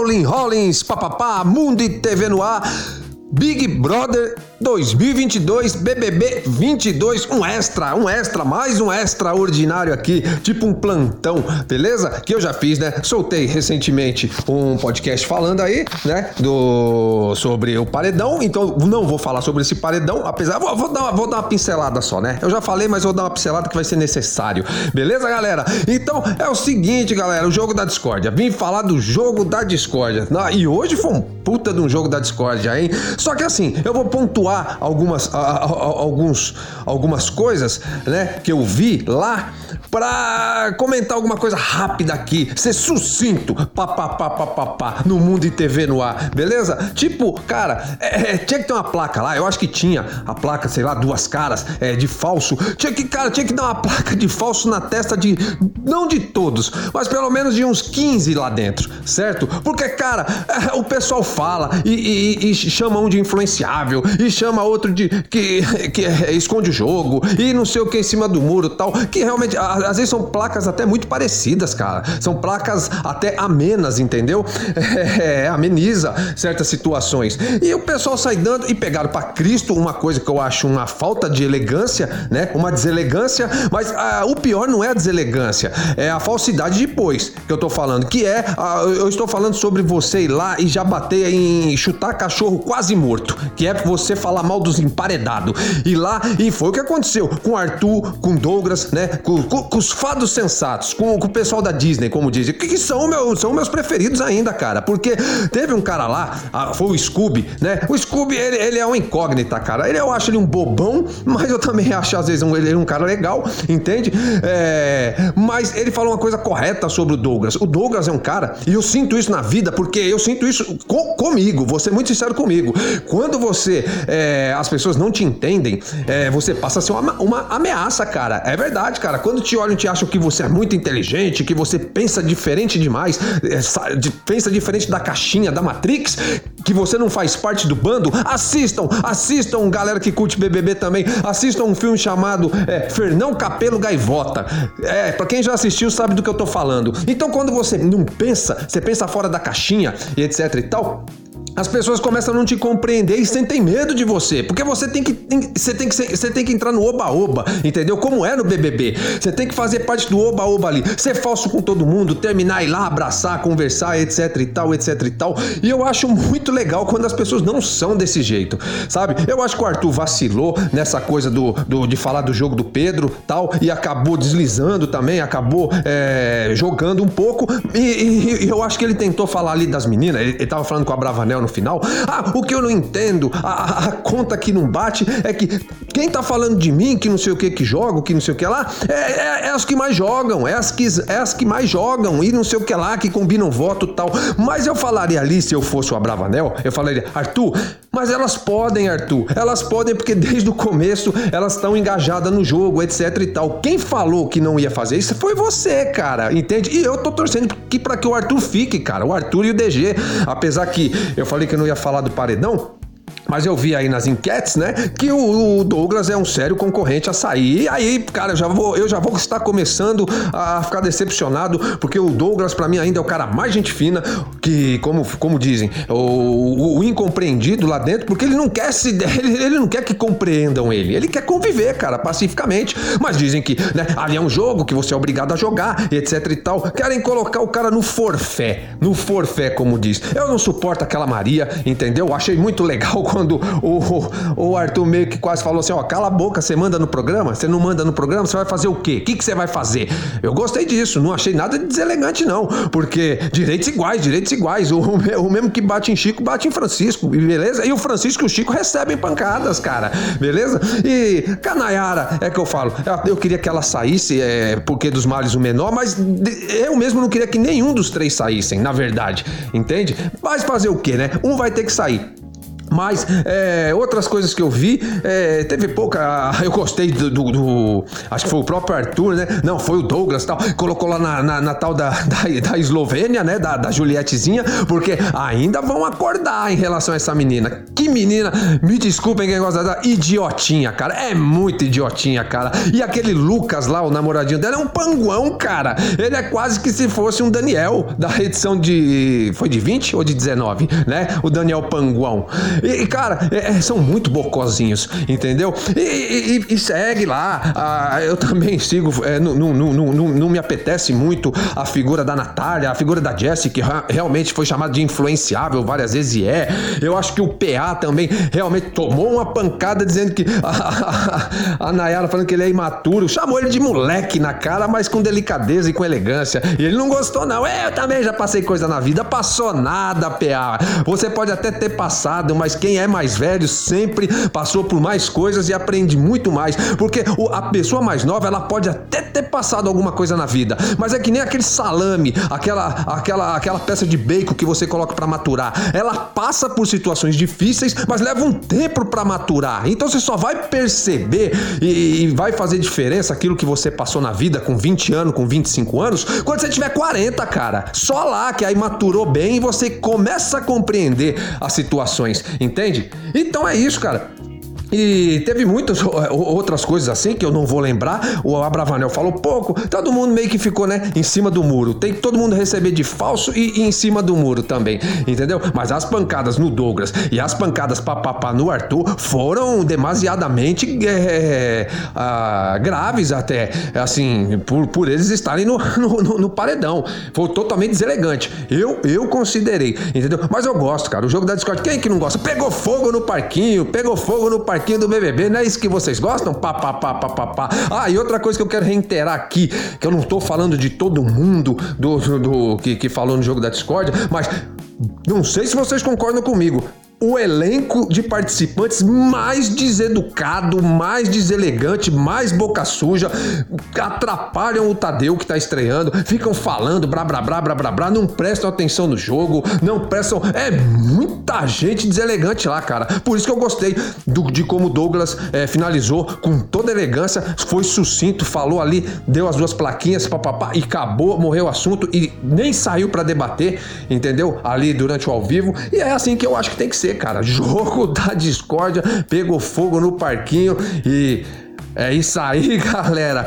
Rolling Rollins, papapá, Mundo e TV no ar, Big Brother 2022 BBB 22, um extra, um extra, mais um extraordinário aqui, tipo um plantão, beleza? Que eu já fiz, né? Soltei recentemente um podcast falando aí, né, do sobre o paredão, então não vou falar sobre esse paredão, apesar vou, vou dar uma, vou dar uma pincelada só, né? Eu já falei, mas vou dar uma pincelada que vai ser necessário. Beleza, galera? Então é o seguinte, galera, o jogo da discórdia. Vim falar do jogo da discórdia. E hoje foi um puta de um jogo da discórdia, hein? Só que assim, eu vou pontuar pontuar algumas, a, a, alguns, algumas coisas né, que eu vi lá para comentar alguma coisa rápida aqui, ser sucinto, papapá, no mundo e TV no ar, beleza? Tipo, cara, é, é, tinha que ter uma placa lá, eu acho que tinha a placa, sei lá, duas caras é, de falso. Tinha que, cara, tinha que dar uma placa de falso na testa de, não de todos, mas pelo menos de uns 15 lá dentro, certo? Porque, cara, é, o pessoal fala e, e, e chama um de influenciável e chama outro de que, que esconde o jogo e não sei o que em cima do muro tal, que realmente às vezes são placas até muito parecidas, cara. São placas até amenas, entendeu? É, ameniza certas situações. E o pessoal sai dando e pegaram para Cristo uma coisa que eu acho uma falta de elegância, né? Uma deselegância, mas ah, o pior não é a deselegância, é a falsidade depois que eu tô falando, que é, ah, eu estou falando sobre você ir lá e já bater em chutar cachorro quase morto, que é você falar mal dos emparedados. E lá, e foi o que aconteceu com Arthur, com Douglas, né? Com, com, com os fados sensatos, com, com, o pessoal da Disney, como dizem, que, que são, meu, são meus preferidos ainda, cara. Porque teve um cara lá, foi o Scooby, né? O Scooby, ele, ele é um incógnita, cara. Ele, eu acho ele um bobão, mas eu também acho, às vezes, um, ele é um cara legal, entende? É, mas ele falou uma coisa correta sobre o Douglas. O Douglas é um cara, e eu sinto isso na vida, porque eu sinto isso com, comigo, vou ser muito sincero comigo. Quando você. É, as pessoas não te entendem, é, você passa a ser uma, uma, ameaça, cara. É verdade, cara. Quando te olham, te acham que você é muito inteligente, que você pensa diferente demais, é, pensa diferente da caixinha, da Matrix, que você não faz parte do bando, assistam, assistam, galera que curte BBB também, assistam um filme chamado é, Fernão Capelo Gaivota. É, pra quem já assistiu sabe do que eu tô falando. Então, quando você não pensa, você pensa fora da caixinha e etc e tal, as pessoas começam a não te compreender e sentem medo de você, porque você tem que tem, você tem que você tem que entrar no oba-oba, entendeu? Como é no BBB. Você tem que fazer parte do oba-oba ali, ser falso com todo mundo, terminar ir lá abraçar, conversar, etc e tal, etc e tal. E eu acho muito legal quando as pessoas não são desse jeito, sabe? Eu acho que o Arthur vacilou nessa coisa do, do de falar do jogo do Pedro, tal, e acabou deslizando também, acabou é, jogando um pouco. E, e, e, eu acho que ele tentou falar ali das meninas. Ele, ele tava falando com a Bravanel no final. Ah, o que eu não entendo, a, a, conta que não bate é que quem tá falando de mim, que não sei o que que jogo, que não sei o que lá, é, é, é as que mais jogam, é as que, é as que mais jogam e não sei o que lá, que combinam voto e tal. Mas eu falaria ali, se eu fosse o Abravanel, eu falaria, Arthur, mas elas podem, Arthur, elas podem porque desde o começo elas estão engajadas no jogo, etc e tal. Quem falou que não ia fazer isso foi você, cara, entende? E eu tô torcendo que para que o Arthur fique, cara, o Arthur e o DG, apesar que eu falei que eu não ia falar do paredão, mas eu vi aí nas enquetes, né, que o, Douglas é um sério concorrente a sair. E aí, cara, eu já vou, eu já vou estar começando a ficar decepcionado, porque o Douglas para mim ainda é o cara mais gente fina, que como, como dizem, o, o, o incompreendido lá dentro, porque ele não quer se ele, ele, não quer que compreendam ele. Ele quer conviver, cara, pacificamente. Mas dizem que, né, ali é um jogo que você é obrigado a jogar, etc e tal. Querem colocar o cara no forfé, no forfé, como diz. Eu não suporto aquela Maria, entendeu? Achei muito legal quando quando o, o Arthur meio que quase falou assim: ó, cala a boca, você manda no programa? Você não manda no programa? Você vai fazer o quê? O que, que você vai fazer? Eu gostei disso, não achei nada de deselegante, não, porque direitos iguais, direitos iguais. O, o mesmo que bate em Chico, bate em Francisco, beleza? E o Francisco e o Chico recebem pancadas, cara, beleza? E Canaiara, é que eu falo, eu queria que ela saísse, é, porque dos males o menor, mas eu mesmo não queria que nenhum dos três saíssem, na verdade, entende? Mas fazer o quê, né? Um vai ter que sair. Mas é, outras coisas que eu vi, é, teve pouca. Eu gostei do, do, do, Acho que foi o próprio Arthur, né? Não, foi o Douglas tal. Colocou lá na, na, na tal da, da, da, Eslovênia, né? Da, da Julietezinha, porque ainda vão acordar em relação a essa menina. Que menina, me desculpem quem gosta da idiotinha, cara. É muito idiotinha, cara. E aquele Lucas lá, o namoradinho dela, é um panguão, cara. Ele é quase que se fosse um Daniel da edição de. Foi de 20 ou de 19, né? O Daniel Panguão. E, cara, é, é, são muito bocozinhos, entendeu? E, e, e segue lá. Ah, eu também sigo. É, não, me apetece muito a figura da Natália, a figura da Jessie, que realmente foi chamada de influenciável várias vezes e é. Eu acho que o PA também realmente tomou uma pancada dizendo que. A, a, a Nayara falando que ele é imaturo. Chamou ele de moleque na cara, mas com delicadeza e com elegância. E ele não gostou, não. É, eu também já passei coisa na vida. Passou nada, PA. Você pode até ter passado, mas quem é mais velho sempre passou por mais coisas e aprende muito mais, porque a pessoa mais nova ela pode até ter passado alguma coisa na vida, mas é que nem aquele salame, aquela aquela aquela peça de bacon que você coloca para maturar. Ela passa por situações difíceis, mas leva um tempo para maturar. Então você só vai perceber e, e vai fazer diferença aquilo que você passou na vida com 20 anos, com 25 anos, quando você tiver 40, cara. Só lá que aí maturou bem e você começa a compreender as situações, entende? Então é isso, cara. E teve muitas outras coisas assim que eu não vou lembrar. O Abravanel falou pouco. Todo mundo meio que ficou, né, em cima do muro. Tem que todo mundo receber de falso e, e em cima do muro também, entendeu? Mas as pancadas no Douglas e as pancadas papapá no Arthur foram demasiadamente é, é, graves até, assim, por, por eles estarem no, no, no, paredão. Foi totalmente deselegante. Eu, eu considerei, entendeu? Mas eu gosto, cara. O jogo da Discord, quem é que não gosta? Pegou fogo no parquinho, pegou fogo no parquinho parquinho do BBB, não é isso que vocês gostam? Pá, pá, pá, pá, pá, pá. Ah, e outra coisa que eu quero reiterar aqui, que eu não tô falando de todo mundo do, do, do que, que falou no jogo da Discord, mas não sei se vocês concordam comigo o elenco de participantes mais deseducado, mais deselegante, mais boca suja, atrapalham o Tadeu que tá estreando, ficam falando blá blá blá blá blá blá, não prestam atenção no jogo, não prestam. É muita gente deselegante lá, cara. Por isso que eu gostei do, de como o Douglas é, finalizou com toda elegância, foi sucinto, falou ali, deu as duas plaquinhas, papapá, e acabou, morreu o assunto e nem saiu para debater, entendeu? Ali durante o ao vivo. E é assim que eu acho que tem que ser cara. Jogo da discórdia, pegou fogo no parquinho e é isso aí, galera.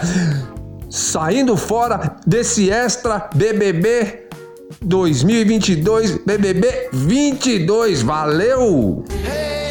Saindo fora desse extra BBB 2022, BBB 22. Valeu! Hey!